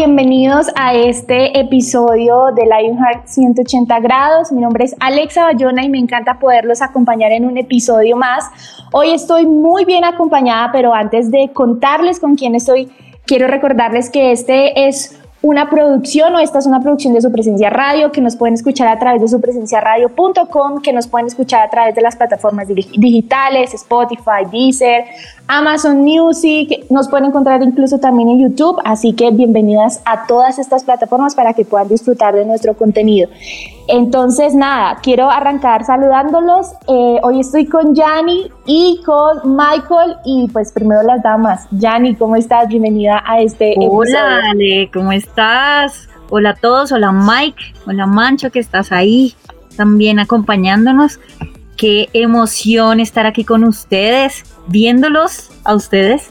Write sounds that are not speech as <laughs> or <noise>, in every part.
bienvenidos a este episodio de Lionheart 180 grados. Mi nombre es Alexa Bayona y me encanta poderlos acompañar en un episodio más. Hoy estoy muy bien acompañada, pero antes de contarles con quién estoy, quiero recordarles que este es una producción o esta es una producción de su presencia radio que nos pueden escuchar a través de su radio.com, que nos pueden escuchar a través de las plataformas digitales, Spotify, Deezer, Amazon Music, nos pueden encontrar incluso también en YouTube, así que bienvenidas a todas estas plataformas para que puedan disfrutar de nuestro contenido. Entonces, nada, quiero arrancar saludándolos. Eh, hoy estoy con Yanni y con Michael y pues primero las damas. Yanni, ¿cómo estás? Bienvenida a este Hola, Ale, ¿cómo estás? Hola a todos, hola Mike, hola Mancho que estás ahí también acompañándonos. Qué emoción estar aquí con ustedes, viéndolos a ustedes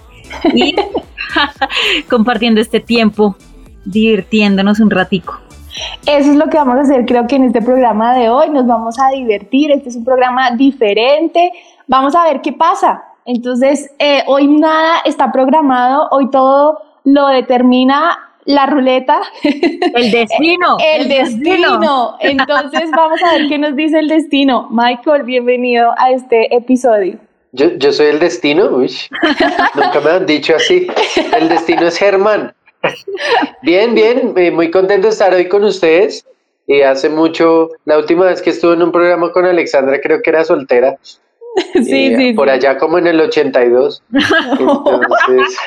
y <laughs> <laughs> compartiendo este tiempo, divirtiéndonos un ratico. Eso es lo que vamos a hacer, creo que en este programa de hoy nos vamos a divertir, este es un programa diferente, vamos a ver qué pasa. Entonces, eh, hoy nada está programado, hoy todo lo determina la ruleta. El <laughs> destino. el, destino. Entonces, vamos a ver qué nos dice el destino. Michael, bienvenido a este episodio. Yo, yo soy el destino, Uy, <laughs> nunca me han dicho así. El destino es Germán. Bien, bien, eh, muy contento de estar hoy con ustedes. Y hace mucho, la última vez que estuve en un programa con Alexandra, creo que era soltera. <laughs> Sí, sí. Por allá como en el 82. <laughs> Entonces,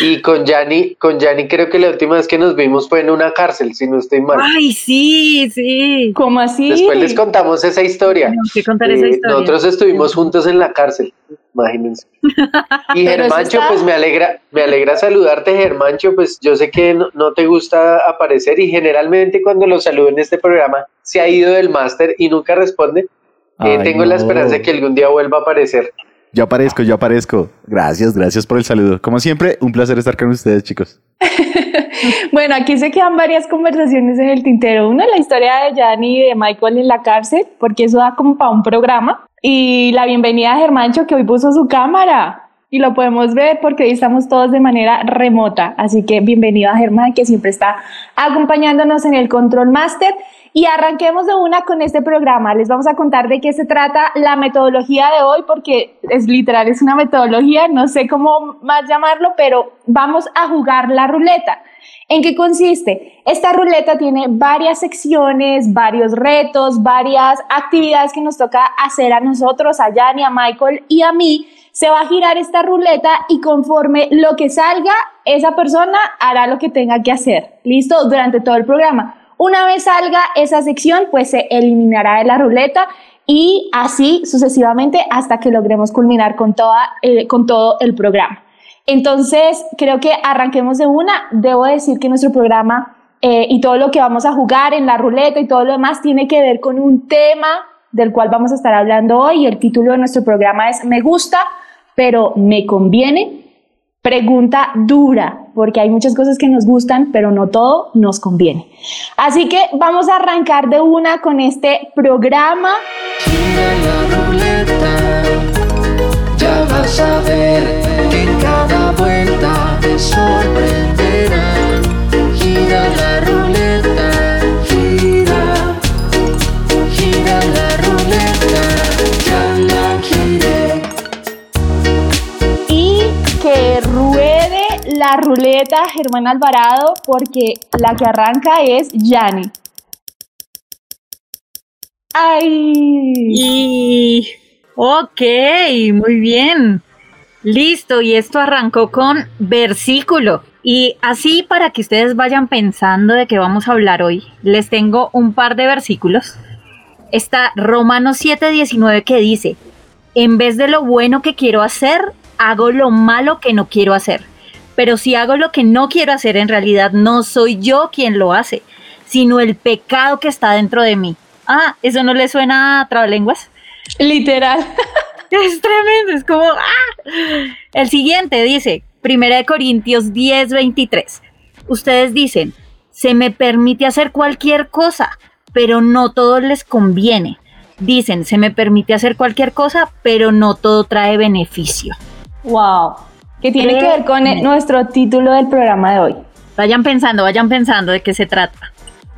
y con Yanni, con Yanni creo que la última vez que nos vimos fue en una cárcel, si no estoy mal. Ay, sí, sí. ¿Cómo así? Después les contamos esa historia. Tenemos que contar esa Eh, historia. Nosotros estuvimos juntos en la cárcel, imagínense. <laughs> Y Germancho, está- pues me alegra, me alegra saludarte, Germancho, pues yo sé que no, no te gusta aparecer y generalmente cuando lo saludo en este programa se ha ido del máster y nunca responde. Eh, Ay, tengo la esperanza de que algún día vuelva a aparecer. Yo aparezco, yo aparezco. Gracias, gracias por el saludo. Como siempre, un placer estar con ustedes, chicos. <laughs> Bueno, aquí se quedan varias conversaciones en el tintero. Una, la historia de Yanni y de Michael en la cárcel, porque eso da como para un programa. Y la bienvenida a Germancho, que hoy puso su cámara. Y lo podemos ver porque hoy estamos todos de manera remota. Así que bienvenido a Germán, que siempre está acompañándonos en el Control Master. Y arranquemos de una con este programa. Les vamos a contar de qué se trata la metodología de hoy, porque es literal, es una metodología, no sé cómo más llamarlo, pero vamos a jugar la ruleta. ¿En qué consiste? Esta ruleta tiene varias secciones, varios retos, varias actividades que nos toca hacer a nosotros, a Yanni, a Michael y a mí. Se va a girar esta ruleta y conforme lo que salga, esa persona hará lo que tenga que hacer. ¿Listo? Durante todo el programa. Una vez salga esa sección, pues se eliminará de la ruleta y así sucesivamente hasta que logremos culminar con, eh, todo el programa. Entonces, creo que arranquemos de una. Debo decir que nuestro programa eh, y todo lo que vamos a jugar en la ruleta y todo lo demás tiene que ver con un tema del cual vamos a estar hablando hoy. El título de nuestro programa es Me gusta, pero me conviene. Pregunta dura, porque hay muchas cosas que nos gustan, pero no todo nos conviene. Así que vamos a arrancar de una con este programa. Ruleta Germán Alvarado porque la que arranca es Yanni. ¡Ay! Y ok, muy bien. Listo, y esto arrancó con versículo. Y así para que ustedes vayan pensando de qué vamos a hablar hoy, les tengo un par de versículos. Está Romanos 7:19 que dice, En vez de lo bueno que quiero hacer, hago lo malo que no quiero hacer. Pero si hago lo que no quiero hacer, en realidad no soy yo quien lo hace, sino el pecado que está dentro de mí. Ah, ¿eso no le suena a trabalenguas? Literal. <laughs> Es tremendo, es como... ¡ah! El siguiente dice, 1 Corintios 10, 23. Ustedes dicen, se me permite hacer cualquier cosa, pero no todo les conviene. Dicen, se me permite hacer cualquier cosa, pero no todo trae beneficio. Wow. Que tiene que ver con el- Eh, nuestro título del programa de hoy. Vayan pensando, vayan pensando de qué se trata.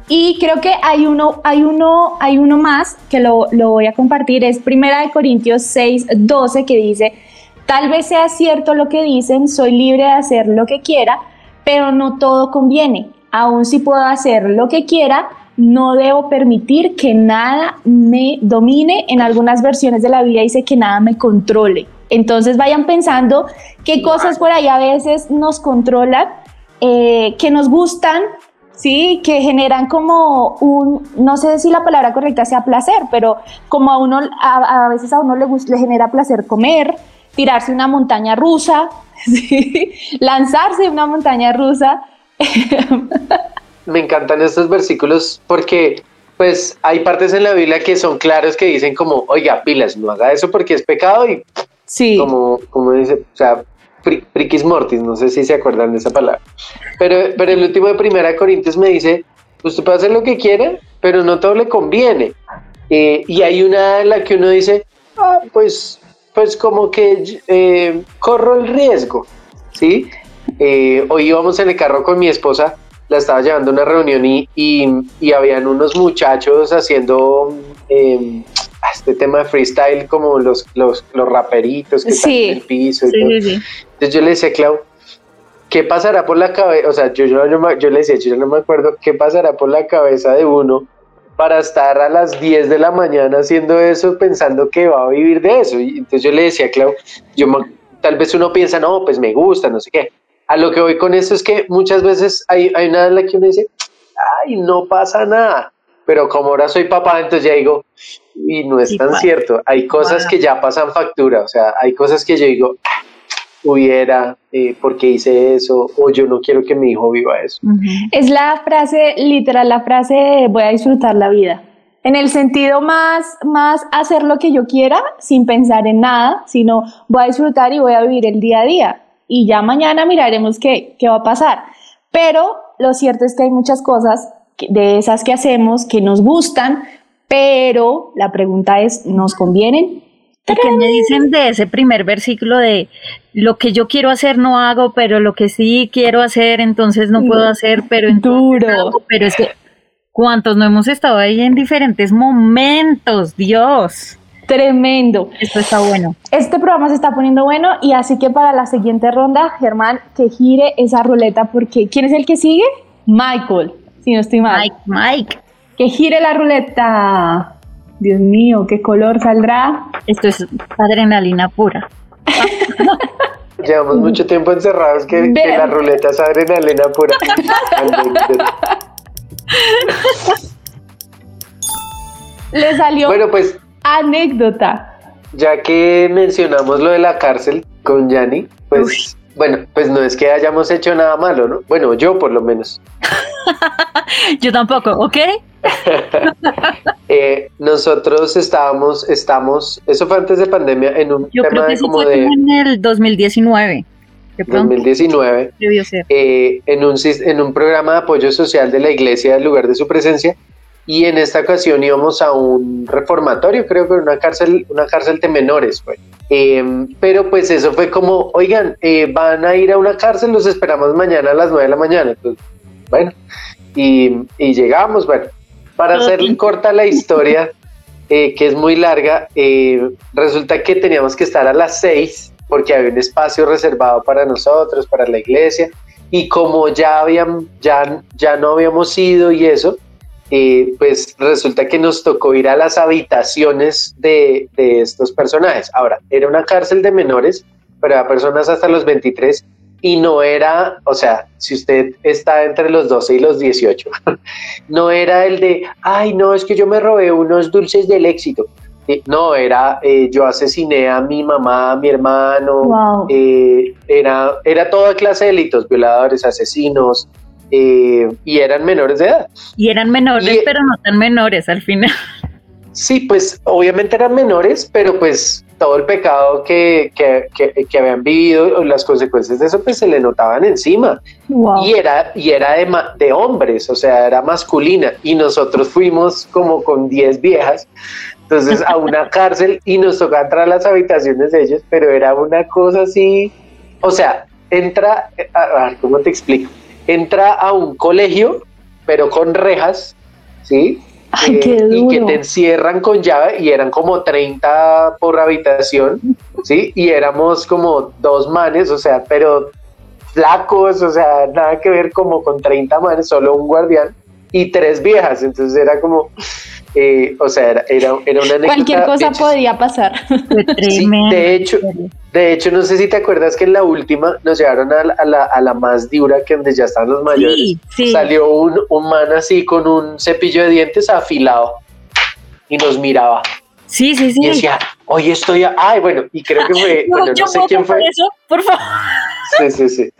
Y creo que hay uno, hay uno, hay uno más que lo, lo voy a compartir. Es Primera de Corintios 6, 12 que dice, tal vez sea cierto lo que dicen, soy libre de hacer lo que quiera, pero no todo conviene. Aun si puedo hacer lo que quiera, no debo permitir que nada me domine. En algunas versiones de la Biblia dice que nada me controle. Entonces vayan pensando qué cosas por ahí a veces nos controlan, eh, que nos gustan, Sí, que generan como un, no sé si la palabra correcta sea placer, pero como a uno, a, a veces a uno le, gusta, le genera placer comer, tirarse una montaña rusa, <laughs> ¿sí? lanzarse una montaña rusa. Me encantan estos versículos porque pues hay partes en la Biblia que son claros que dicen como, oiga, pilas, no haga eso porque es pecado y Sí, como, como dice, o sea, fri- friquis mortis, no sé si se acuerdan de esa palabra. Pero, pero el último de Primera Corintios me dice, usted puede hacer lo que quiera, pero no todo le conviene. Eh, y hay una en la que uno dice, ah, pues, pues como que eh, corro el riesgo, ¿sí? Eh, hoy íbamos en el carro con mi esposa, la estaba llevando a una reunión y, y, y habían unos muchachos haciendo eh, este tema de freestyle como los, los, los raperitos que están Sí. en el piso. y Sí, todo. sí. Entonces yo le decía, Clau, ¿qué pasará por la cabeza? O sea, yo, yo, yo, yo le decía, yo no me acuerdo, ¿qué pasará por la cabeza de uno para estar a las 10 de la mañana haciendo eso pensando que va a vivir de eso? Y entonces yo le decía, Clau, yo tal vez uno piensa, no, pues me gusta, no sé qué. A lo que voy con esto es que muchas veces hay, hay una en la que uno dice, ay, no pasa nada. Pero como ahora soy papá, entonces ya digo, y no es Sí, tan cierto. Hay cosas que ya pasan factura, o sea, hay cosas que yo digo, "Ah, hubiera, eh, porque hice eso, o yo no quiero que mi hijo viva eso. Es la frase, literal, la frase de voy a disfrutar la vida. En el sentido más, más hacer lo que yo quiera sin pensar en nada, sino voy a disfrutar y voy a vivir el día a día. Y ya mañana miraremos qué, qué va a pasar. Pero lo cierto es que hay muchas cosas de esas que hacemos que nos gustan, pero la pregunta es, ¿nos convienen? ¿Y qué me dicen de ese primer versículo de lo que yo quiero hacer no hago, pero lo que sí quiero hacer entonces no puedo hacer, pero entonces Duro. hago? Pero es que, ¿cuántos no hemos estado ahí en diferentes momentos? Dios, Tremendo. esto está bueno. Este programa se está poniendo bueno y así que para la siguiente ronda, Germán, que gire esa ruleta porque ¿quién es el que sigue? Michael, si no estoy mal. Mike, Mike, Que gire la ruleta. Dios mío, ¿qué color saldrá? esto es adrenalina pura. <laughs> Llevamos mucho tiempo encerrados que, la ruleta es adrenalina pura. <laughs> Le salió bueno, pues anécdota. ya que mencionamos lo de la cárcel con Yanni, pues bueno, pues no es que hayamos hecho nada malo, ¿no? Bueno, yo por lo menos. <laughs> Yo tampoco, ¿ok? <laughs> Eh, nosotros estábamos, estamos, eso fue antes de pandemia, en un Yo creo tema que de eso como fue de en el 2019. De pronto 2019. debió ser. eh, en, un, en un programa de apoyo social de la iglesia del lugar de su presencia y en esta ocasión íbamos a un reformatorio, creo que una cárcel, una cárcel de menores fue. Eh, pero pues eso fue como, oigan, eh, van a ir a una cárcel, los esperamos mañana a las 9 de la mañana. Pues, bueno, y, y llegamos, bueno, para hacer corta la historia, eh, que es muy larga, eh, resulta que teníamos que estar a las 6 porque había un espacio reservado para nosotros, para la iglesia, y como ya, habían, ya, ya no habíamos ido y eso, eh, pues resulta que nos tocó ir a las habitaciones de, de estos personajes. Ahora, era una cárcel de menores, pero a personas hasta los 23, y no era, o sea, si usted está entre los 12 y los 18, <laughs> no era el de, ay, no, es que yo me robé unos dulces del éxito. eh, no, era eh, yo asesiné a mi mamá, a mi hermano, Wow. eh, era, era toda clase de delitos, violadores, asesinos, eh, y eran menores de edad. Y eran menores, Y- pero no tan menores al final. <laughs> Sí, pues obviamente eran menores, pero pues todo el pecado que, que, que- que habían vivido, las consecuencias de eso, pues se le notaban encima. Wow. Y era, y era de, de hombres, o sea, era masculina. Y nosotros fuimos como con 10 viejas, entonces a una <laughs> cárcel y nos tocaba entrar a las habitaciones de ellos, pero era una cosa así, o sea, entra, a, a ver, ¿cómo te explico? Entra a un colegio, pero con rejas, ¿sí? Ay, Eh, qué y que te encierran con llave y eran como 30 por habitación, ¿sí? Y éramos como dos manes, o sea, pero flacos, o sea, nada que ver como con 30 manes, solo un guardián y tres viejas, entonces era como, eh, o sea, era, era, era una anécdota Cualquier cosa bien podría pasar. <laughs> Sí, de hecho, de hecho, no sé si te acuerdas que en la última nos llevaron a la, a la, a la más dura, que donde ya están los mayores. Sí, sí. Salió un, un man así con un cepillo de dientes afilado y nos miraba Sí, sí, sí. y decía, hoy estoy, a-". ay, bueno, y creo que fue, <laughs> No, bueno, yo no sé quién fue. eso, por favor. Sí, sí, sí.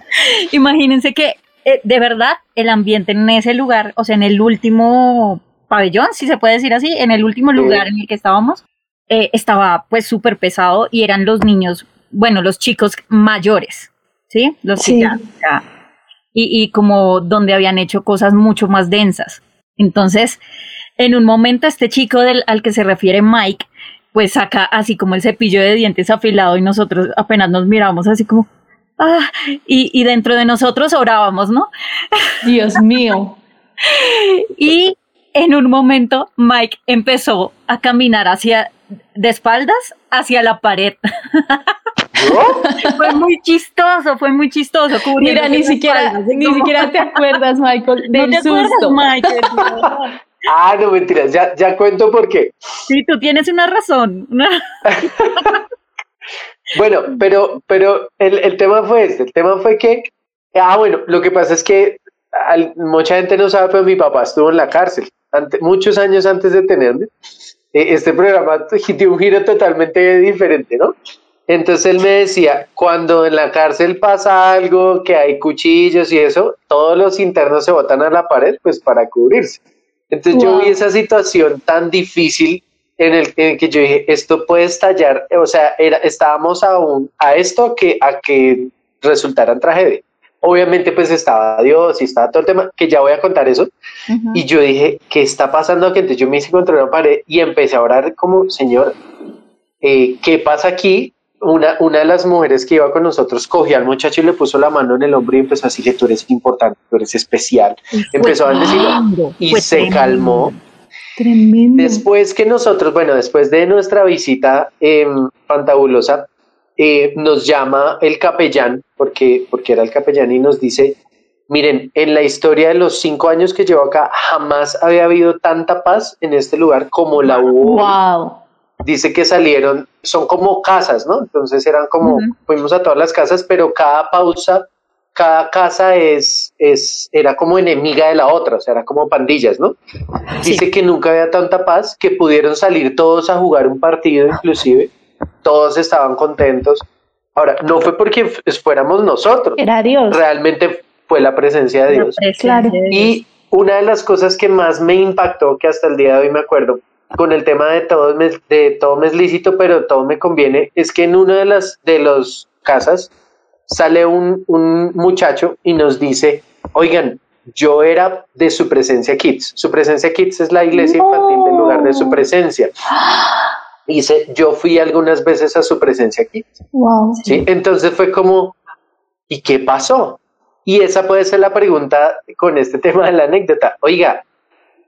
<laughs> Imagínense que eh, de verdad el ambiente en ese lugar, o sea, en el último pabellón, si se puede decir así, en el último lugar en el que estábamos, eh, estaba pues súper pesado y eran los niños, bueno, los chicos mayores, ¿sí? Los Sí. ya- ya- y, y como donde habían hecho cosas mucho más densas. Entonces, en un momento este chico del, al que se refiere Mike, pues saca así como el cepillo de dientes afilado y nosotros apenas nos miramos así como, ah, y, y dentro de nosotros orábamos, ¿no? Dios mío. <laughs> Y en un momento Mike empezó a caminar hacia, de espaldas, hacia la pared. Fue muy chistoso, fue muy chistoso. Mira, ni siquiera, espaldas, ni como- siquiera te <laughs> acuerdas, Michael, ¿No del te acuerdas, susto. Mike? <laughs> Ah, no, mentiras, ya, ya cuento por qué. Sí, tú tienes una razón. <laughs> Bueno, pero, pero el, el tema fue este, el tema fue que, ah, bueno, lo que pasa es que al- mucha gente no sabe, pero mi papá estuvo en la cárcel ante- muchos años antes de tenerme. Eh, Este programa <laughs> dio un giro totalmente diferente, ¿no? Entonces él me decía, cuando en la cárcel pasa algo, que hay cuchillos y eso, todos los internos se botan a la pared, pues para cubrirse. Entonces yo Wow. vi esa situación tan difícil en el, en el que yo dije, esto puede estallar, o sea, era, estábamos a, un, a esto que, a que resultara en tragedia. Obviamente pues estaba Dios y estaba todo el tema, que ya voy a contar eso, y yo dije, ¿qué está pasando aquí? Entonces yo me hice contra una pared y empecé a orar como, Señor, eh, ¿qué pasa aquí? Una, una de las mujeres que iba con nosotros cogió al muchacho y le puso la mano en el hombro y empezó a decirle, tú eres importante, tú eres especial. Y empezó a tremendo, Y se tremendo. calmó. Tremendo. Después que nosotros, bueno, después de nuestra visita eh, fantabulosa, eh, nos llama el capellán, porque, porque era el capellán, y nos dice, miren, en la historia de los cinco años que llevo acá, jamás había habido tanta paz en este lugar como la hubo. hoy". Wow. Dice que salieron, son como casas, ¿no? Entonces eran como, Ujú. fuimos a todas las casas, pero cada pausa, cada casa es, es, era como enemiga de la otra, o sea, era como pandillas, ¿no? Sí. Dice que nunca había tanta paz, que pudieron salir todos a jugar un partido inclusive, todos estaban contentos. Ahora, no fue porque fuéramos nosotros, Era Dios. realmente fue la presencia de La Dios. presencia Claro. de Dios. Y una de las cosas que más me impactó, que hasta el día de hoy me acuerdo, con el tema de todo me, de todo me es lícito, pero todo me conviene, es que en una de las de los casas sale un, un muchacho y nos dice, oigan, yo era de su presencia Kids. Su presencia Kids es la iglesia No. infantil del lugar de su presencia. <gasps> <gasps> Dice, yo fui algunas veces a su presencia Kids. Wow. ¿sí? Entonces fue como, ¿y qué pasó? Y esa puede ser la pregunta con este <laughs> tema de la anécdota. Oiga,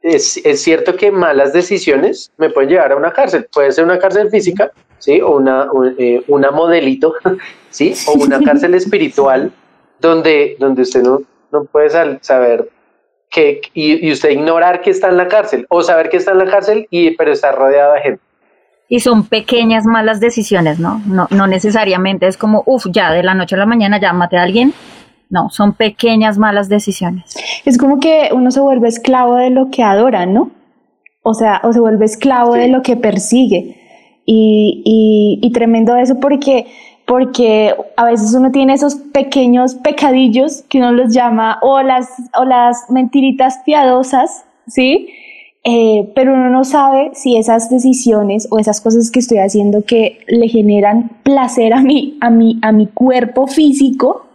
es, es cierto que malas decisiones me pueden llevar a una cárcel. Puede ser una cárcel física, ¿sí? O una, un- eh, una modelito, <laughs> ¿sí? O una <laughs> cárcel espiritual donde, donde usted no, no puede saber que, y, y usted ignorar que está en la cárcel, o saber que está en la cárcel, y, pero está rodeado de gente. Y son pequeñas malas decisiones, ¿no? No, no necesariamente es como, uff, ya de la noche a la mañana ya maté a alguien. No, son pequeñas malas decisiones. Es como que uno se vuelve esclavo de lo que adora, ¿no? O sea, o se vuelve esclavo Sí. de lo que persigue. y, y, y tremendo eso porque, porque a veces uno tiene esos pequeños pecadillos que uno los llama o las, o las mentiritas piadosas, ¿sí? Eh, pero uno no sabe si esas decisiones o esas cosas que estoy haciendo que le generan placer a mí, a mi, a mi cuerpo físico,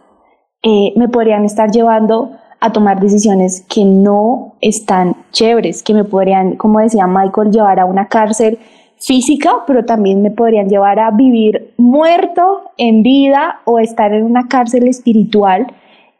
eh, me podrían estar llevando a tomar decisiones que no están chéveres, que me podrían, como decía Michael, llevar a una cárcel física, pero también me podrían llevar a vivir muerto en vida o estar en una cárcel espiritual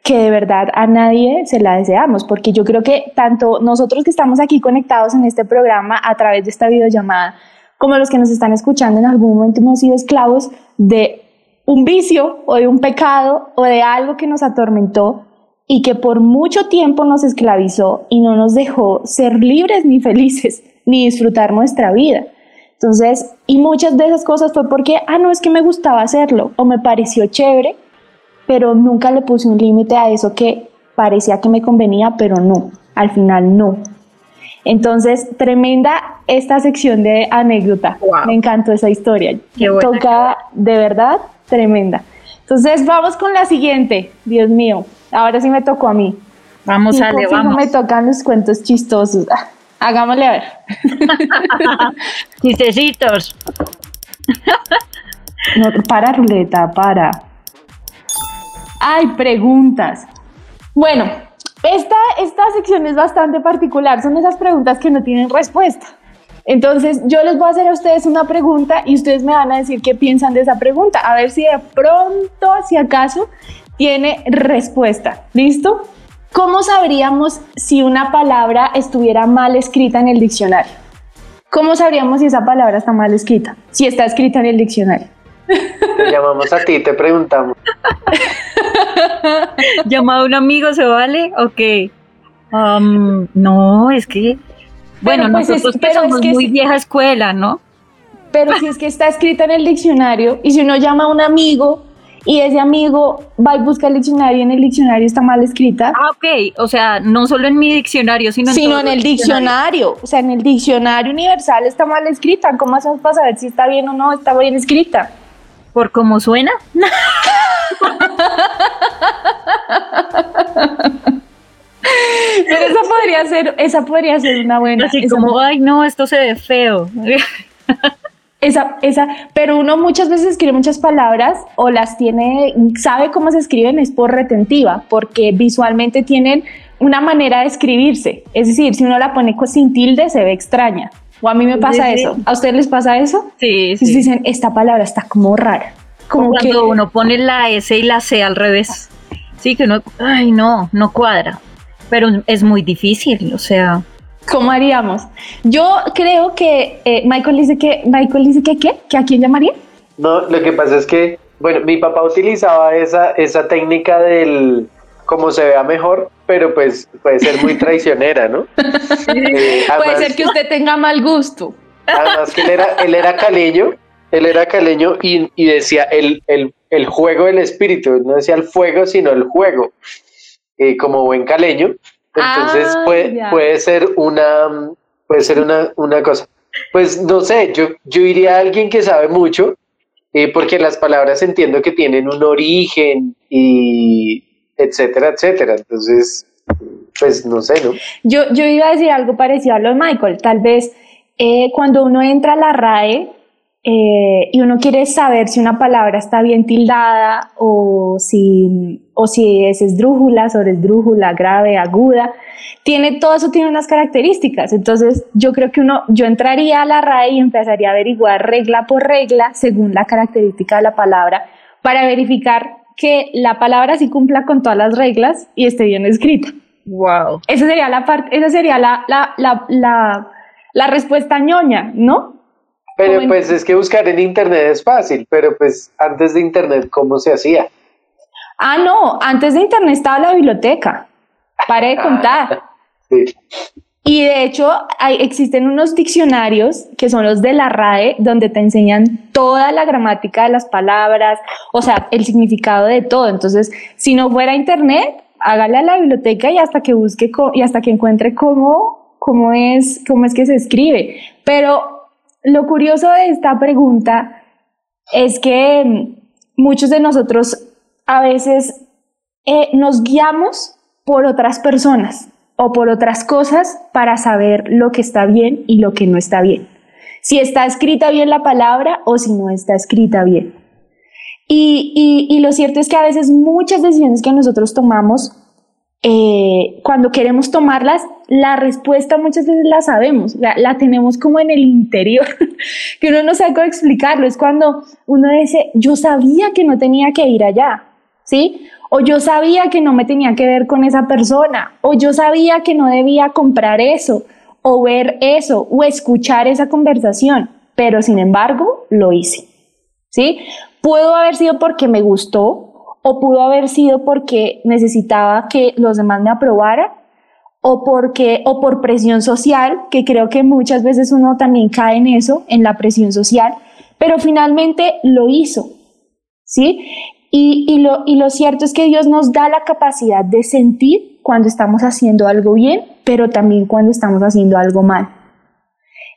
que de verdad a nadie se la deseamos, porque yo creo que tanto nosotros que estamos aquí conectados en este programa a través de esta videollamada, como los que nos están escuchando en algún momento hemos sido esclavos de un vicio o de un pecado o de algo que nos atormentó y que por mucho tiempo nos esclavizó y no nos dejó ser libres ni felices ni disfrutar nuestra vida. Entonces, y muchas de esas cosas fue porque, ah, no, es que me gustaba hacerlo o me pareció chévere, pero nunca le puse un límite a eso que parecía que me convenía, pero no, al final no. Entonces, tremenda esta sección de anécdota. Wow. Me encantó esa historia. Qué buena. Toca de verdad tremenda. Entonces, vamos con la siguiente. Dios mío, ahora sí me tocó a mí. Vamos, no vamos. me tocan los cuentos chistosos. Ah, hagámosle a ver. <laughs> Chistecitos. No, para, ruleta, para. Hay preguntas. Bueno, esta, esta sección es bastante particular. Son esas preguntas que no tienen respuesta. Entonces, yo les voy a hacer a ustedes una pregunta y ustedes me van a decir qué piensan de esa pregunta. A ver si de pronto, si acaso, tiene respuesta. ¿Listo? ¿Cómo sabríamos si una palabra estuviera mal escrita en el diccionario? ¿Cómo sabríamos si esa palabra está mal escrita? Si está escrita en el diccionario. Te llamamos a ti y te preguntamos. <laughs> <laughs> ¿Llamado a un amigo se vale? Ok. Um, no, es que. Bueno, pues es- nosotros que pero es que muy vieja escuela, ¿no? Pero si es que está escrita en el diccionario y si uno llama a un amigo y ese amigo va y busca el diccionario y en el diccionario está mal escrita, Ah, ok. O sea, no solo en mi diccionario, sino en, sino en el diccionario. O sea, en el diccionario universal está mal escrita. ¿Cómo hacemos para saber si está bien o no está bien escrita? ¿Por cómo suena? Pero esa podría ser, esa podría ser una buena. Así esa- como, ay, no, esto se ve feo. Esa, esa, pero uno muchas veces escribe muchas palabras o las tiene, sabe cómo se escriben, es por retentiva, porque visualmente tienen una manera de escribirse. Es decir, si uno la pone sin tilde, se ve extraña. O a mí me pasa sí. eso. ¿A ustedes les pasa eso? Sí, Y sí. dicen, esta palabra está como rara. Como que, Cuando uno pone la S y la C al revés. Sí, que uno, ay, no, no cuadra. Pero es muy difícil, o sea, ¿cómo haríamos? Yo creo que eh, Michael dice que, Michael dice que, ¿qué? ¿Que a quién llamaría? No, lo que pasa es que, bueno, mi papá utilizaba esa, esa técnica del como se vea mejor, pero pues puede ser muy traicionera, ¿no? <laughs> Eh, Puede ser que usted tenga mal gusto. Además que él era, él era caleño, él era caleño y, y decía el, el, el juego del espíritu, no decía el fuego, sino el juego, eh, como buen caleño. Entonces Ah, puede, puede ser una, puede ser una, una cosa. Pues no sé, yo, yo iría a alguien que sabe mucho, eh, porque las palabras entiendo que tienen un origen y etcétera, etcétera. Entonces, pues no sé, ¿no? Yo, yo iba a decir algo parecido a lo de Michael. Tal vez eh, cuando uno entra a la RAE eh, y uno quiere saber si una palabra está bien tildada o si, o si es esdrújula, sobresdrújula, grave, aguda, tiene, todo eso tiene unas características. Entonces yo creo que uno, yo entraría a la RAE y empezaría a averiguar regla por regla según la característica de la palabra para verificar que la palabra sí cumpla con todas las reglas y esté bien escrita. wow. Esa sería la parte, esa sería la, la, la, la, la respuesta ñoña, ¿no? Pero en- pues es que buscar en internet es fácil, pero pues antes de internet, ¿cómo se hacía? Ah, no, antes de internet estaba la biblioteca. Pare de contar. Sí. Y de hecho, hay, existen unos diccionarios que son los de la RAE, donde te enseñan toda la gramática de las palabras, o sea, el significado de todo. Entonces, si no fuera internet, hágale a la biblioteca y hasta que busque y hasta que encuentre cómo, cómo es, cómo es que se escribe. Pero lo curioso de esta pregunta es que muchos de nosotros a veces eh, nos guiamos por otras personas o por otras cosas para saber lo que está bien y lo que no está bien. Si está escrita bien la palabra o si no está escrita bien. Y, y- y lo cierto es que a veces muchas decisiones que nosotros tomamos, eh, cuando queremos tomarlas, la respuesta muchas veces la sabemos, la, la tenemos como en el interior, <laughs> que uno no sabe cómo explicarlo. Es cuando uno dice, yo sabía que no tenía que ir allá, ¿sí? O yo sabía que no me tenía que ver con esa persona, o yo sabía que no debía comprar eso, o ver eso, o escuchar esa conversación, pero sin embargo lo hice, ¿sí? Pudo haber sido porque me gustó, o pudo haber sido porque necesitaba que los demás me aprobaran, o porque o por presión social, que creo que muchas veces uno también cae en eso, en la presión social, pero finalmente lo hizo, ¿sí? Y, y lo, y lo cierto es que Dios nos da la capacidad de sentir cuando estamos haciendo algo bien, pero también cuando estamos haciendo algo mal.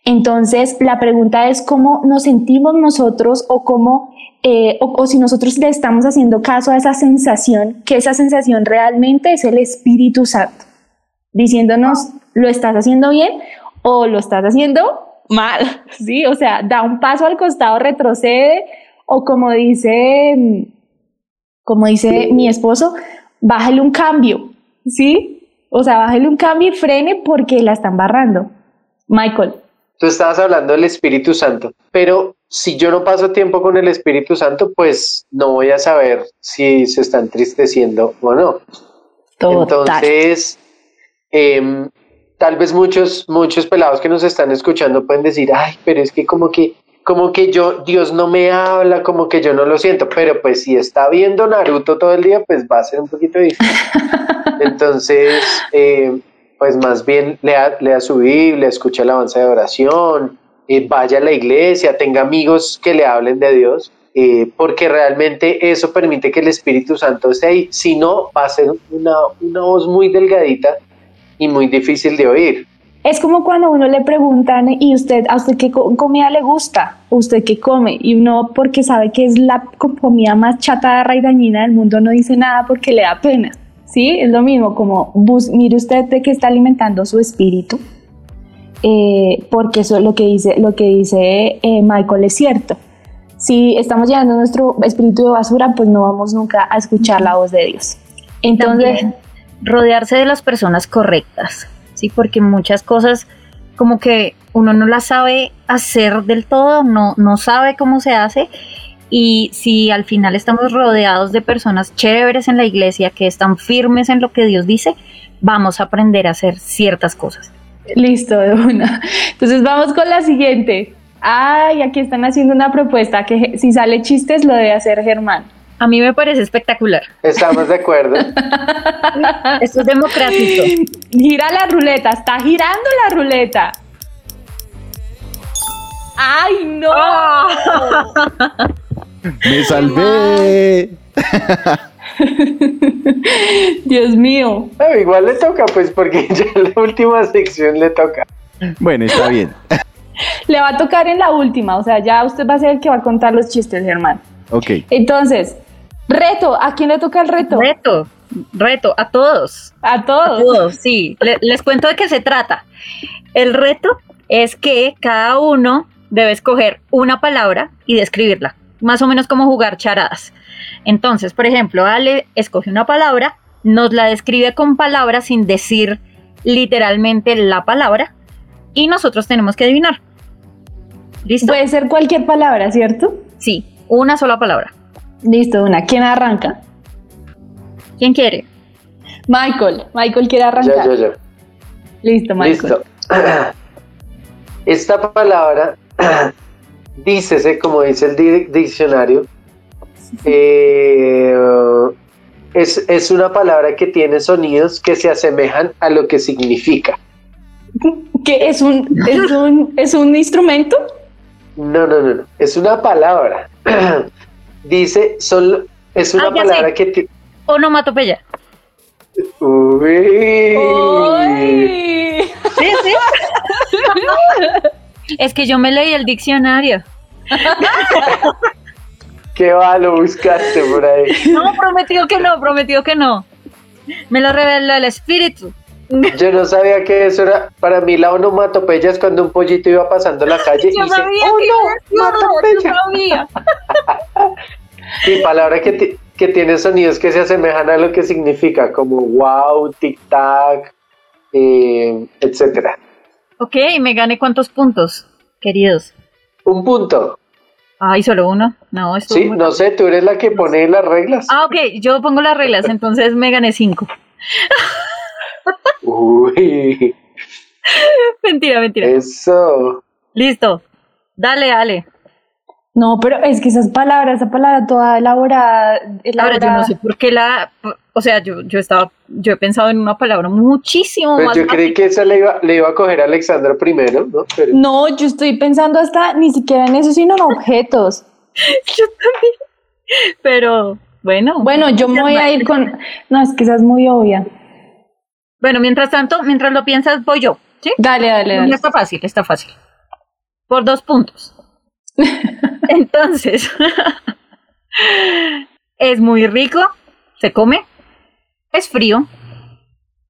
Entonces, la pregunta es cómo nos sentimos nosotros o cómo, eh, o, si nosotros le estamos haciendo caso a esa sensación, que esa sensación realmente es el Espíritu Santo, diciéndonos, lo estás haciendo bien o lo estás haciendo mal, <laughs> ¿sí? O sea, da un paso al costado, retrocede, o como dice, como dice mi esposo, bájale un cambio, ¿sí? O sea, bájale un cambio y frene porque la están barrando. Michael. Tú estabas hablando del Espíritu Santo, pero si yo no paso tiempo con el Espíritu Santo, pues no voy a saber si se está entristeciendo o no. Entonces, em, tal vez muchos, muchos pelados que nos están escuchando pueden decir, ay, pero es que como que, como que yo, Dios no me habla, como que yo no lo siento, pero pues si está viendo Naruto todo el día, pues va a ser un poquito difícil. <laughs> Entonces, eh, pues más bien lea, lea su Biblia, escuche alabanza de oración, eh, vaya a la iglesia, tenga amigos que le hablen de Dios, eh, porque realmente eso permite que el Espíritu Santo esté ahí. Si no, va a ser una, una voz muy delgadita y muy difícil de oír. Es como cuando a uno le preguntan, ¿y usted, a usted qué co- comida le gusta? ¿Usted qué come? Y uno, porque sabe que es la co- comida más chatarra y dañina del mundo, no dice nada porque le da pena. ¿Sí? Es lo mismo, como, bus- mire usted de qué está alimentando su espíritu, eh, porque eso es lo que dice, lo que dice eh, Michael es cierto. Si estamos llenando nuestro espíritu de basura, pues no vamos nunca a escuchar la voz de Dios. Entonces, También rodearse de las personas correctas, ¿sí? Porque muchas cosas como que uno no las sabe hacer del todo, no, no sabe cómo se hace. Y si al final estamos rodeados de personas chéveres en la iglesia que están firmes en lo que Dios dice, vamos a aprender a hacer ciertas cosas. Listo, de una. Entonces vamos con la siguiente. Ay, aquí están haciendo una propuesta que si sale chistes lo debe hacer Germán. A mí me parece espectacular. ¿Estamos de acuerdo? <laughs> Esto es democrático. Gira la ruleta, está girando la ruleta. ¡Ay, no! <laughs> ¡Me salvé! <laughs> Dios mío. No, igual le toca, pues porque ya en la última sección le toca. Bueno, está bien. Le va a tocar en la última, o sea, ya usted va a ser el que va a contar los chistes, Germán. Ok. Entonces, reto, ¿a quién le toca el reto? Reto, reto, a todos. A A todos. todos, sí. Le- les cuento de qué se trata. El reto es que cada uno debe escoger una palabra y describirla, más o menos como jugar charadas. Entonces, por ejemplo, Ale escoge una palabra, nos la describe con palabras sin decir literalmente la palabra y nosotros tenemos que adivinar. ¿Listo? Puede ser cualquier palabra, ¿cierto? Sí, una sola palabra. Listo, una. ¿Quién arranca? ¿Quién quiere? Michael. Michael quiere arrancar. Yo, yo, yo. Listo, Michael. Listo. <clears throat> Esta palabra, <clears throat> dícese, como dice el di- diccionario, eh, es, es una palabra que tiene sonidos que se asemejan a lo que significa. ¿Qué es un, es un, es un instrumento? No, no, no, no. Es una palabra. <clears throat> Dice, solo, es una Ah, palabra sé. que... ti- Onomatopeya. Uy. ¡Uy! Sí, sí. <laughs> Es que yo me leí el diccionario. <laughs> ¿Qué va? Lo buscaste por ahí. No, prometido que no, prometido que no. Me lo reveló el espíritu. Yo no sabía que eso era. Para mí, la onomatopeya es cuando un pollito iba pasando la calle y dice: ¡Oh, no! iba a decirlo, yo ¡Onomatopeya! sabía. <laughs> Y palabra que, que tiene sonidos que se asemejan a lo que significa, como wow, tic-tac, eh, etcétera. Ok, me gané cuántos puntos, queridos. Un punto. Ay, solo uno. No, esto Sí, no sé, tú eres la que pone las reglas. Ah, ok, yo pongo las reglas, entonces me gané cinco. <laughs> Uy, Mentira, mentira. eso. Listo. Dale, dale. No, pero es que esas palabras, esa palabra toda elaborada, Ahora yo elaborada no sé por qué la, o sea, yo, yo estaba, yo he pensado en una palabra muchísimo Pues más yo creí que esa le iba, le iba a coger a Alexandra primero, ¿no? Pero No, yo estoy pensando hasta ni siquiera en eso, sino en objetos. <laughs> Yo también. Pero bueno. Bueno, yo me voy a ir con. No, es que esa es muy obvia. Bueno, mientras tanto, mientras lo piensas, voy yo. ¿Sí? Dale, dale, dale. está fácil, está fácil. Por dos puntos. <laughs> Entonces, <laughs> es muy rico, se come, es frío,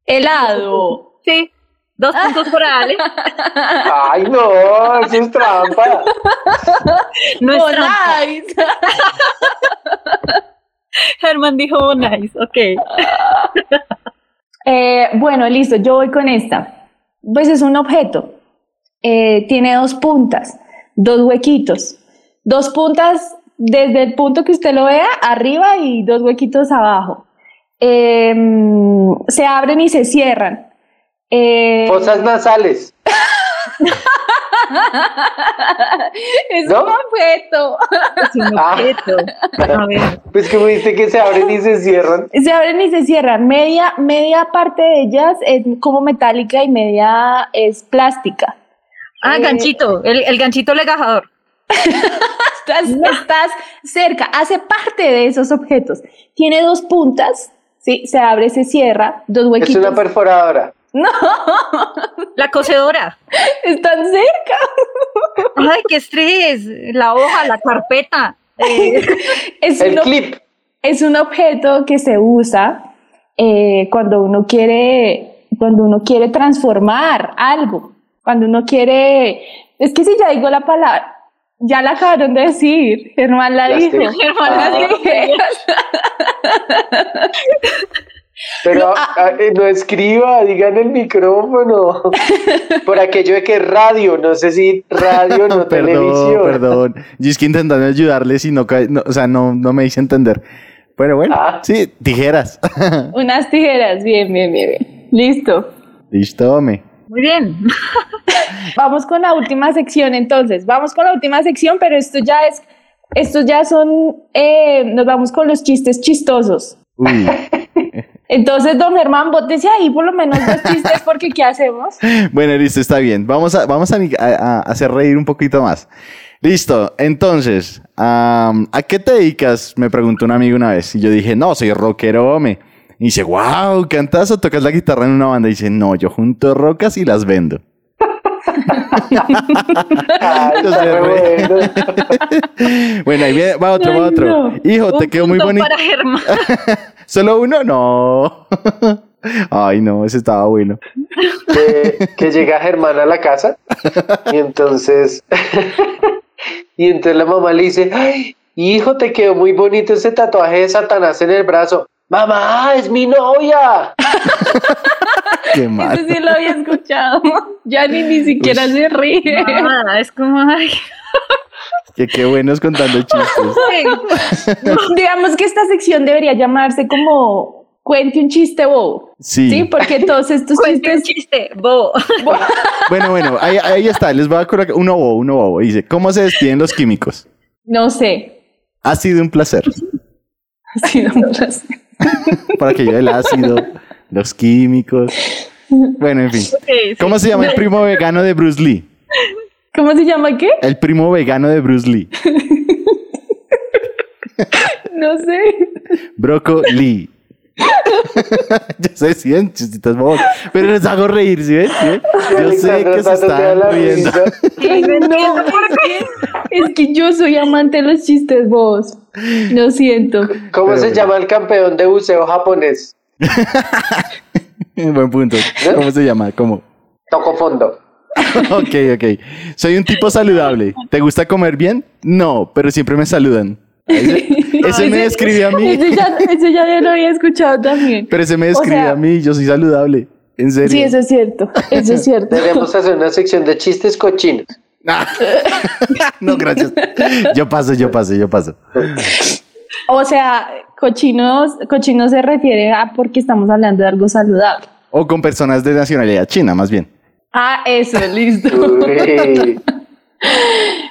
Helado. sí, dos puntos por Ale. <laughs> Ay, no, eso es trampa. No es Oh, trampa. nice. Germán dijo oh, nice, ok. Eh, bueno, listo, yo voy con esta. Pues es un objeto. Eh, tiene dos puntas, dos huequitos. Dos puntas desde el punto que usted lo vea, arriba y dos huequitos abajo. Eh, se abren y se cierran. Eh, Fosas nasales. <laughs> es ¿No? un objeto. Es un Ah. objeto. A <laughs> ver, Pues que me dijiste que se abren y se cierran. Se abren y se cierran. Media, media parte de ellas es como metálica y media es plástica. Ah, Eh, ganchito, el, el ganchito legajador. <laughs> Estás, estás cerca, hace parte de esos objetos. Tiene dos puntas, ¿sí? se abre, se cierra, dos Es huequitos. una perforadora. No, <laughs> La cocedora. están cerca. Ay, qué estrés. La hoja, la carpeta. Eh, Es El un, clip. es un objeto que se usa eh, cuando uno quiere, cuando uno quiere transformar algo, cuando uno quiere, es que si ya digo la palabra, ya la acabaron de decir, Germán la dijo. Germán, Ah. las <laughs> tijeras. <laughs> Pero ah, eh, no escriba, digan el micrófono. <laughs> Por aquello de que radio, no sé si radio, no <laughs> perdón, televisión. perdón. Yo es que intentando ayudarles y no, no, o sea, no, no me hice entender. Pero bueno, Ah. sí, tijeras. <laughs> Unas tijeras, bien, bien, bien, bien. Listo. Listo, me. Muy bien. Vamos con la última sección entonces. Vamos con la última sección, pero esto ya es, estos ya son, eh, nos vamos con los chistes chistosos. Uy. Entonces, don Germán, bótese ahí por lo menos dos chistes <laughs> porque ¿qué hacemos? Bueno, listo, está bien. Vamos a, vamos a, a- a hacer reír un poquito más. Listo, entonces, am, ¿a qué te dedicas? Me preguntó un amigo una vez. Y yo dije, no, soy rockero, hombre. Y dice, wow, ¿cantas o tocas la guitarra en una banda? Y dice, no, yo junto rocas y las vendo. <laughs> Ay, re. <laughs> bueno. Ahí viene, va otro, va Ay, otro. no. Hijo, te Un quedó muy bonito. para Germán. ¿Solo uno? No. <laughs> Ay, no, ese estaba bueno. que, que llega Germán a la casa y entonces <laughs> y entonces la mamá le dice ay hijo te quedó muy bonito ese tatuaje de Satanás en el brazo mamá es mi novia <laughs> Qué mal. Eso sí lo había escuchado. Ya ni, ni siquiera se ríe. Nada, es como, ay. Que qué buenos contando chistes. <laughs> Digamos que esta sección debería llamarse como cuente un chiste bobo. Sí. Sí, porque todos estos Cuente un chistes chiste, bobo. Bueno, bueno, ahí, ahí está. Les voy a colocar uno bobo, uno bobo. Dice, ¿cómo se despiden los químicos? no sé. Ha sido un placer. Ha sido un placer. Para que yo el ácido, los químicos. Bueno, en fin. Sí. ¿Cómo se llama el primo vegano de Bruce Lee? ¿Cómo se llama qué? El primo vegano de Bruce Lee. <laughs> No sé. Broccoli. <laughs> Yo sé, sí, en chistitas bobos. Pero les hago reír, ¿sí ven? ¿Sí ven? Yo sé que se están riendo. <laughs> no entiendo por qué. Es que yo soy amante de los chistes vos. Lo siento. ¿Cómo Pero se bueno. llama el campeón de buceo japonés? Buen punto. ¿Cómo se llama? ¿Cómo? Toco fondo. <laughs> Ok, ok. Soy un tipo saludable. ¿Te gusta comer bien? No, pero siempre me saludan. Ese, <laughs> ese me describe a mí. Ese ya, ese ya yo lo había escuchado también. Pero ese me describe sea- a mí. Yo soy saludable. En serio. Sí, eso es cierto. Eso es cierto. Deberíamos hacer una sección de chistes cochinos. Ah. <laughs> no, gracias. Yo paso, yo paso, yo paso. O sea, cochinos, cochinos se refiere a porque estamos hablando de algo saludable. O con personas de nacionalidad china, más bien. Ah, eso, listo. <laughs>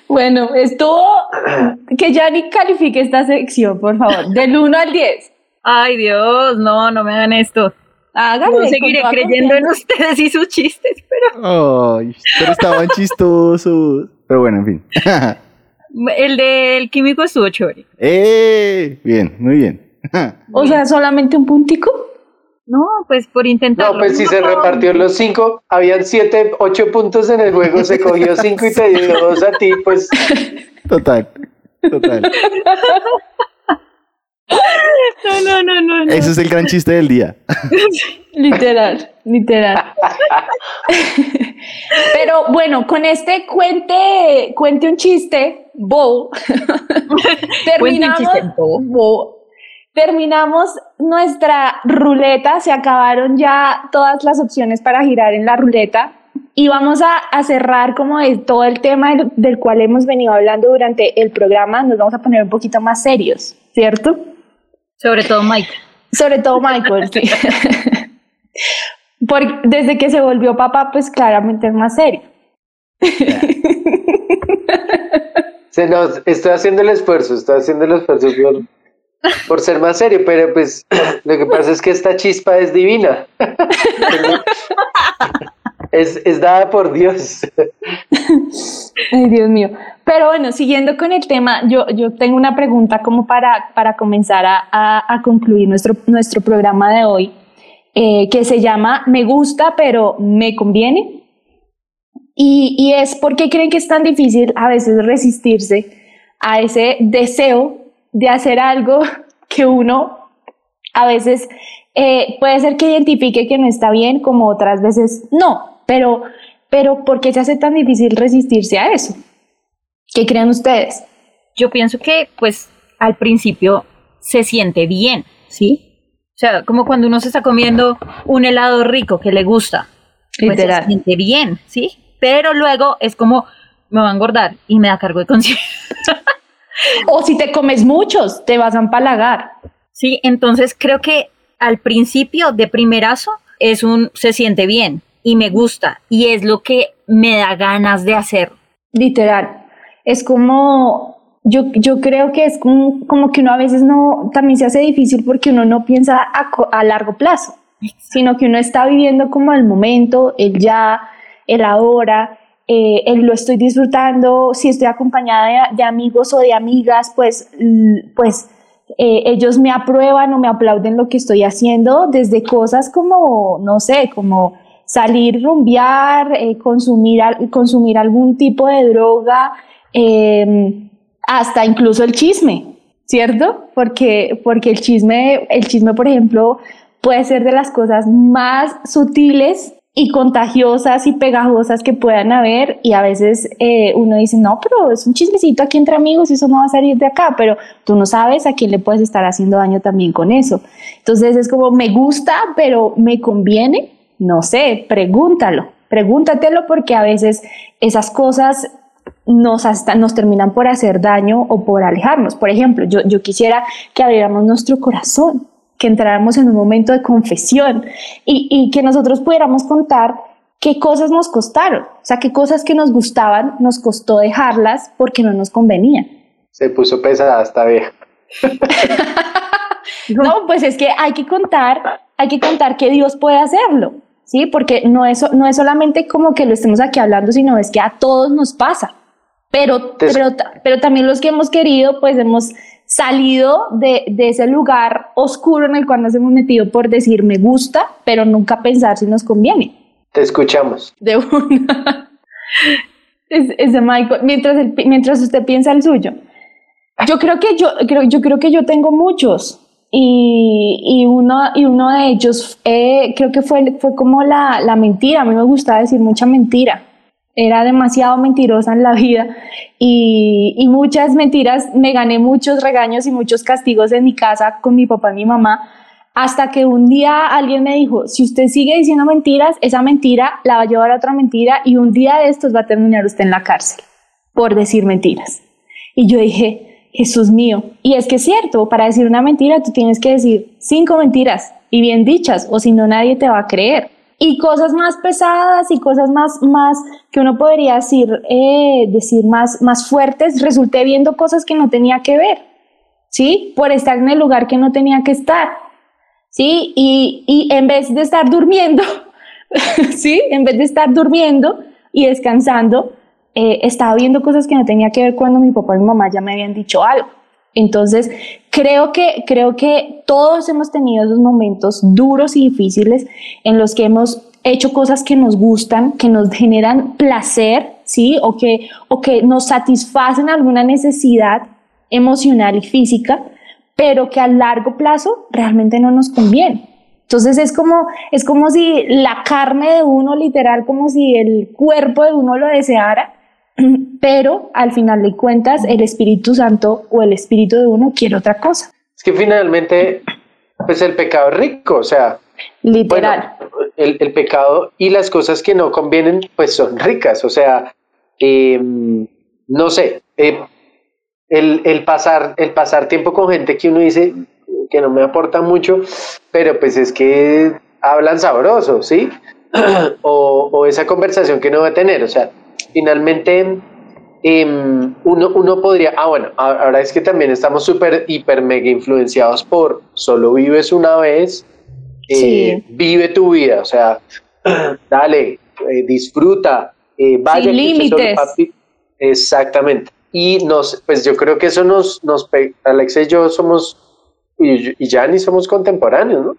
Bueno, estuvo. <clears throat> Que ya ni califique esta sección, por favor. Del 1 al 10. Ay, Dios, no, no me hagan esto. Hágale. Yo con seguiré creyendo en ustedes y sus chistes, pero Ay, pero estaban chistosos. Pero bueno, en fin. <laughs> el del químico estuvo chévere. ¡Eh! Bien, muy bien. <laughs> O sea, solamente un puntico. No, pues por intentarlo. No, pues si se repartió los cinco, habían siete, ocho puntos en el juego, se cogió cinco y te dio dos a ti, pues Total. Total. No, no, no, no. no. Ese es el gran chiste del día. <laughs> Literal, literal. Pero bueno, con este cuente, cuente un chiste, Bo. <laughs> terminamos, chiste, Bo. Bo. Terminamos nuestra ruleta, se acabaron ya todas las opciones para girar en la ruleta y vamos a, a cerrar como de todo el tema del, del cual hemos venido hablando durante el programa, nos vamos a poner un poquito más serios, ¿cierto? Sobre todo Mike. Sobre todo Michael, sí. Porque desde que se volvió papá, pues claramente es más serio. se nos, estoy haciendo el esfuerzo, estoy haciendo el esfuerzo por, por ser más serio, pero pues <clears throat> lo que pasa es que esta chispa es divina. <laughs> es, es dada por Dios. <laughs> Ay, Dios mío. Pero bueno, siguiendo con el tema, yo, yo tengo una pregunta como para, para comenzar a, a- concluir nuestro, nuestro programa de hoy, eh, que se llama Me gusta, pero me conviene. Y, y es porque creen que es tan difícil a veces resistirse a ese deseo de hacer algo <laughs> que uno a veces eh, puede ser que identifique que no está bien, como otras veces no, pero, pero ¿por qué se hace tan difícil resistirse a eso? ¿Qué creen ustedes? Yo pienso que, pues, al principio se siente bien, ¿sí? O sea, como cuando uno se está comiendo un helado rico que le gusta. Pues Literal. se siente bien, ¿sí? Pero luego es como, me va a engordar y me da cargo de conciencia. <laughs> O si te comes muchos, te vas a empalagar. Sí, entonces creo que al principio de primerazo es un se siente bien y me gusta y es lo que me da ganas de hacer. Literal. Es como, yo, yo creo que es como, como que uno a veces no, también se hace difícil porque uno no piensa a, a largo plazo, sino que uno está viviendo como el momento, el ya, el ahora, eh, lo estoy disfrutando, si estoy acompañada de, amigos o de amigas, pues, l- pues eh, ellos me aprueban o me aplauden lo que estoy haciendo desde cosas como, no sé, como salir, rumbear, eh, consumir, consumir algún tipo de droga, eh, hasta incluso el chisme, ¿cierto? Porque, porque el chisme, el chisme, por ejemplo, puede ser de las cosas más sutiles y contagiosas y pegajosas que puedan haber y a veces eh, uno dice, no, pero es un chismecito aquí entre amigos y eso no va a salir de acá, pero tú no sabes a quién le puedes estar haciendo daño también con eso. Entonces es como, me gusta, pero me conviene, no sé, pregúntalo, pregúntatelo porque a veces esas cosas nos, hasta, nos terminan por hacer daño o por alejarnos. Por ejemplo, yo, yo quisiera que abriéramos nuestro corazón, que entráramos en un momento de confesión y, y que nosotros pudiéramos contar qué cosas nos costaron, o sea, qué cosas que nos gustaban nos costó dejarlas porque no nos convenían. Se puso pesada esta vieja. <laughs> No, pues es que hay que contar, hay que contar que Dios puede hacerlo, ¿sí? Porque no es, no es solamente como que lo estemos aquí hablando, sino es que a todos nos pasa. Pero, pero, pero también los que hemos querido, pues hemos salido de, de ese lugar oscuro en el cual nos hemos metido por decir me gusta, pero nunca pensar si nos conviene. Te escuchamos. De una. es, es de Michael. Mientras, el- mientras usted piensa el suyo. Yo creo que yo, creo, yo creo que yo tengo muchos. Y, y uno, y uno de ellos eh, creo que fue, fue como la, la mentira. A mí me gustaba decir mucha mentira. Era demasiado mentirosa en la vida y, y muchas mentiras. Me gané muchos regaños y muchos castigos en mi casa con mi papá y mi mamá. Hasta que un día alguien me dijo, si usted sigue diciendo mentiras, esa mentira la va a llevar a otra mentira y un día de estos va a terminar usted en la cárcel por decir mentiras. Y yo dije, Jesús mío, y es que es cierto, para decir una mentira tú tienes que decir cinco mentiras y bien dichas, o si no nadie te va a creer. Y cosas más pesadas y cosas más, más que uno podría decir, eh, decir más, más fuertes, resulté viendo cosas que no tenía que ver, ¿sí? Por estar en el lugar que no tenía que estar. ¿sí? Y, y en vez de estar durmiendo, <laughs> ¿sí? En vez de estar durmiendo y descansando, eh, estaba viendo cosas que no tenía que ver cuando mi papá y mi mamá ya me habían dicho algo. Entonces, creo que, creo que todos hemos tenido esos momentos duros y difíciles en los que hemos hecho cosas que nos gustan, que nos generan placer, ¿sí? O que, o que nos satisfacen alguna necesidad emocional y física, pero que a largo plazo realmente no nos conviene. Entonces es como, es como si la carne de uno, literal, como si el cuerpo de uno lo deseara, pero al final de cuentas el Espíritu Santo o el Espíritu de uno quiere otra cosa, Es que finalmente, pues el pecado es rico, o sea, literal. Bueno, el, el pecado y las cosas que no convienen, pues son ricas. O sea, eh, no sé, eh, el, el pasar, el pasar tiempo con gente que uno dice que no me aporta mucho, pero pues es que hablan sabroso, ¿sí? <clears throat> o, o esa conversación que uno va a tener. O sea, finalmente em, uno, uno podría, ah bueno, ahora es que también estamos súper, hiper, mega influenciados por solo vives una vez, eh, Sí. vive tu vida, o sea, <clears throat> dale, eh, disfruta, eh, vaya Sin límites. papi. Exactamente. Y nos, pues yo creo que eso nos, nos Alexa y yo somos, y, y Yanni somos contemporáneos, ¿no?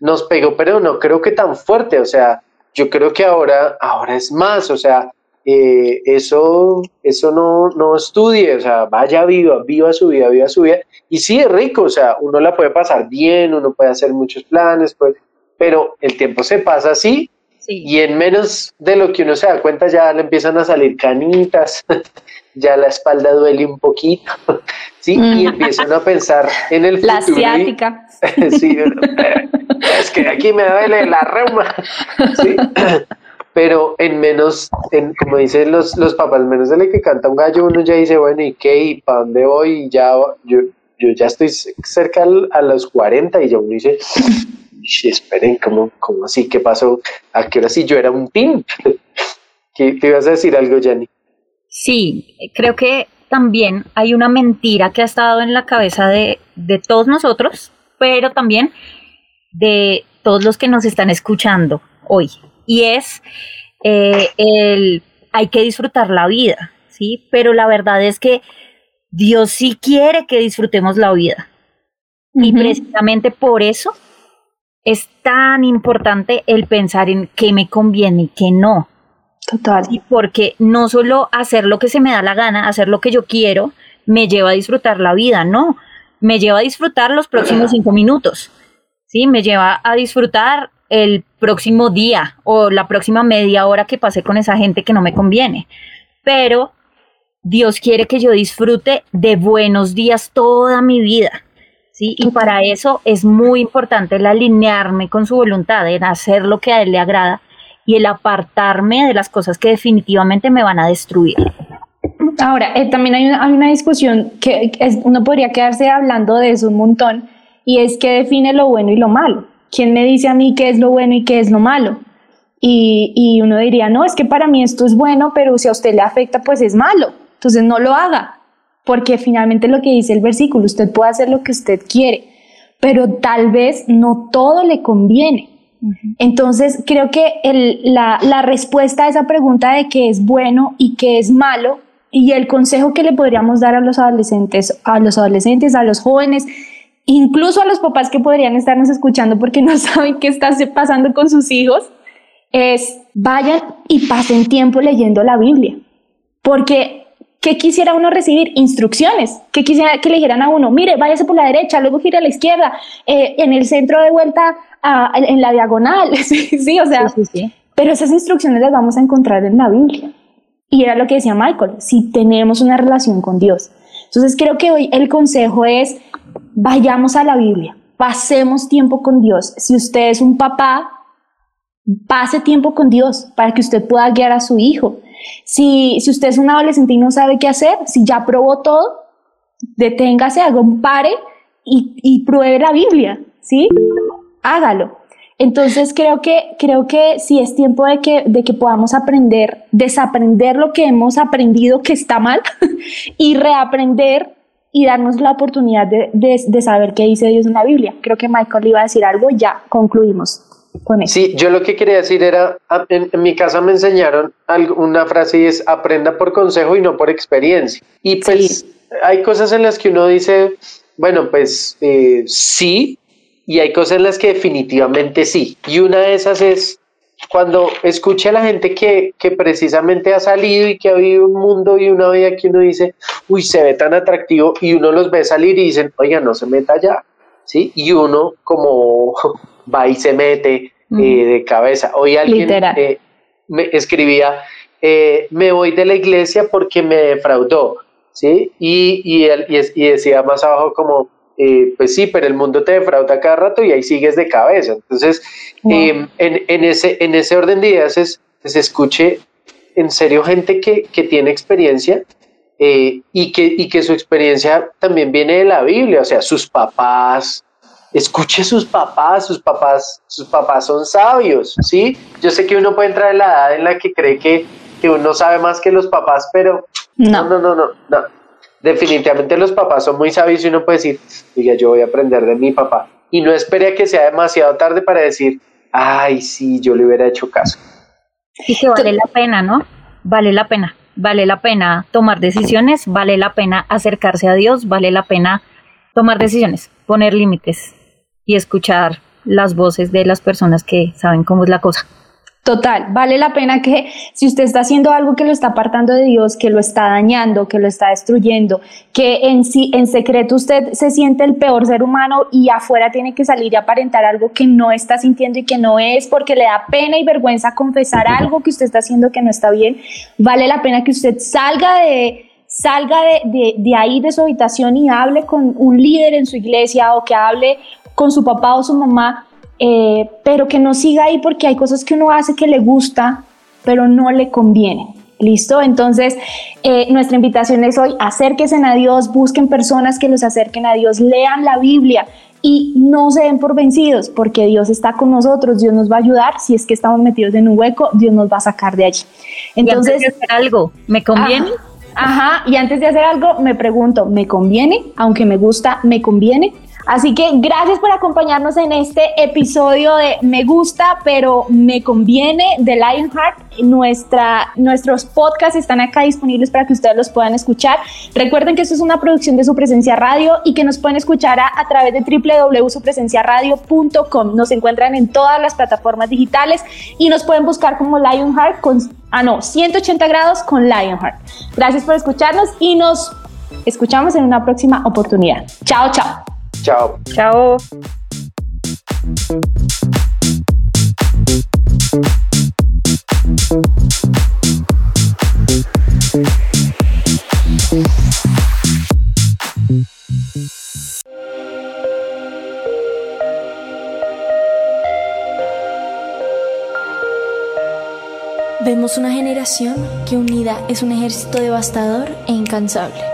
Nos pegó, pero no creo que tan fuerte, o sea, yo creo que ahora, ahora es más, o sea, eh, eso, eso no, no estudie, o sea, vaya viva, viva su vida, viva su vida. Y sí es rico, o sea, uno la puede pasar bien, uno puede hacer muchos planes, pues, pero el tiempo se pasa así Sí. y en menos de lo que uno se da cuenta ya le empiezan a salir canitas, <laughs> ya la espalda duele un poquito, <laughs> ¿sí? Y Mm. empiezan a pensar en el <laughs> La futuro. y- asiática. sí, es que aquí me duele la reuma, ¿sí? Pero en menos, en, como dicen los, los papás, menos de lo que canta un gallo, uno ya dice, bueno, ¿y qué? ¿Y para dónde voy? Y ya, yo, yo ya estoy cerca al- a los 40 y ya uno dice, "Ish, esperen, ¿cómo, ¿cómo así? ¿Qué pasó? ¿A qué hora sí yo era un pimp? <laughs> ¿Qué, te ibas a decir algo, Yanni? Sí, creo que también hay una mentira que ha estado en la cabeza de, de todos nosotros, pero también de todos los que nos están escuchando hoy. Y es eh, el hay que disfrutar la vida, ¿sí? Pero la verdad es que Dios sí quiere que disfrutemos la vida. Y precisamente por eso es tan importante el pensar en qué me conviene y qué no. Total. Y porque no solo hacer lo que se me da la gana, hacer lo que yo quiero, me lleva a disfrutar la vida, no. Me lleva a disfrutar los próximos cinco minutos. Sí, me lleva a disfrutar el próximo día o la próxima media hora que pasé con esa gente que no me conviene. Pero Dios quiere que yo disfrute de buenos días toda mi vida. ¿sí? Y para eso es muy importante el alinearme con su voluntad, en hacer lo que a Él le agrada y el apartarme de las cosas que definitivamente me van a destruir. Ahora, eh, también hay una, hay una discusión que que es- uno podría quedarse hablando de eso un montón y es que define lo bueno y lo malo. ¿Quién me dice a mí qué es lo bueno y qué es lo malo? Y, y uno diría, no, es que para mí esto es bueno, pero si a usted le afecta, pues es malo. Entonces no lo haga, porque finalmente lo que dice el versículo, usted puede hacer lo que usted quiere, pero tal vez no todo le conviene. Entonces, creo que el- la, la respuesta a esa pregunta de qué es bueno y qué es malo Y el consejo que le podríamos dar a los adolescentes, a los adolescentes, a los jóvenes, incluso a los papás que podrían estarnos escuchando porque no <laughs> saben qué está pasando con sus hijos, es vayan y pasen tiempo leyendo la Biblia. Porque, ¿qué quisiera uno recibir? Instrucciones. ¿Qué quisiera que le dijeran a uno? Mire, váyase por la derecha, luego gira a la izquierda, eh, en el centro de vuelta a- en la diagonal. <laughs> sí, sí, o sea, Sí, sí, sí. pero esas instrucciones las vamos a encontrar en la Biblia. Y era lo que decía Michael, si tenemos una relación con Dios. Entonces creo que hoy el consejo es, vayamos a la Biblia, pasemos tiempo con Dios. Si usted es un papá, pase tiempo con Dios para que usted pueda guiar a su hijo. Si, si usted es un adolescente y no sabe qué hacer, si ya probó todo, deténgase, haga un pare y, y pruebe la Biblia, ¿sí? Hágalo. Entonces creo que, creo que sí es tiempo de que, de que podamos aprender, desaprender lo que hemos aprendido que está mal <laughs> y reaprender y darnos la oportunidad de, de, de saber qué dice Dios en la Biblia. Creo que Michael iba a decir algo ya concluimos con eso. Sí, yo lo que quería decir era, en, en mi casa me enseñaron algo- una frase y es aprenda por consejo y no por experiencia. Y pues hay cosas en las que uno dice, bueno, pues eh, sí, y hay cosas en las que definitivamente sí. Y una de esas es cuando escuche a la gente que, que precisamente ha salido y que ha vivido un mundo y una vida que uno dice, uy, se ve tan atractivo y uno los ve salir y dicen, oiga, no se meta allá, ¿sí? Y uno como <laughs> va y se mete eh, de cabeza. Hoy alguien eh, me escribía, eh, me voy de la iglesia porque me defraudó, ¿sí? Y, y, él- y y decía más abajo como, eh, pues sí, pero el mundo te defrauda cada rato y ahí sigues de cabeza. Entonces, Wow. eh, en, en ese, en ese orden de ideas es, se escuche en serio gente que, que tiene experiencia eh, y, que, y que su experiencia también viene de la Biblia, o sea, sus papás, escuche a sus papás, sus papás, sus papás son sabios, ¿sí? Yo sé que uno puede entrar en la edad en la que cree que, que uno sabe más que los papás, pero no, No, no, no, no, no. Definitivamente los papás son muy sabios y uno puede decir, oiga, yo voy a aprender de mi papá. Y no espere a que sea demasiado tarde para decir, ay, sí, yo le hubiera hecho caso. Y que vale la pena, ¿no? Vale la pena. Vale la pena tomar decisiones, vale la pena acercarse a Dios, vale la pena tomar decisiones, poner límites y escuchar las voces de las personas que saben cómo es la cosa. Total, vale la pena que si usted está haciendo algo que lo está apartando de Dios, que lo está dañando, que lo está destruyendo, que en sí, en secreto usted se siente el peor ser humano y afuera tiene que salir y aparentar algo que no está sintiendo y que no es porque le da pena y vergüenza confesar algo que usted está haciendo que no está bien, vale la pena que usted salga de salga de, de, de ahí de su habitación y hable con un líder en su iglesia o que hable con su papá o su mamá eh, pero que no siga ahí porque hay cosas que uno hace que le gusta, pero no le conviene. ¿Listo? Entonces, eh, nuestra invitación es hoy, acérquense a Dios, busquen personas que los acerquen a Dios, lean la Biblia y no se den por vencidos, porque Dios está con nosotros, Dios nos va a ayudar, si es que estamos metidos en un hueco, Dios nos va a sacar de allí. Entonces, y antes de hacer algo, ¿me conviene? Ajá, ajá, y antes de hacer algo, me pregunto, ¿me conviene? Aunque me gusta, ¿me conviene? Así que gracias por acompañarnos en este episodio de Me gusta, pero me conviene de Lionheart. Nuestra, nuestros podcasts están acá disponibles para que ustedes los puedan escuchar. Recuerden que esto es una producción de Su Presencia Radio y que nos pueden escuchar a, a través de www.supresenciaradio.com. Nos encuentran en todas las plataformas digitales y nos pueden buscar como Lionheart con, ah no, 180 grados con Lionheart. Gracias por escucarnos y nos escuchamos en una próxima oportunidad. Chao, chao. Chao. Chao. Vemos una generación que unida es un ejército devastador e incansable.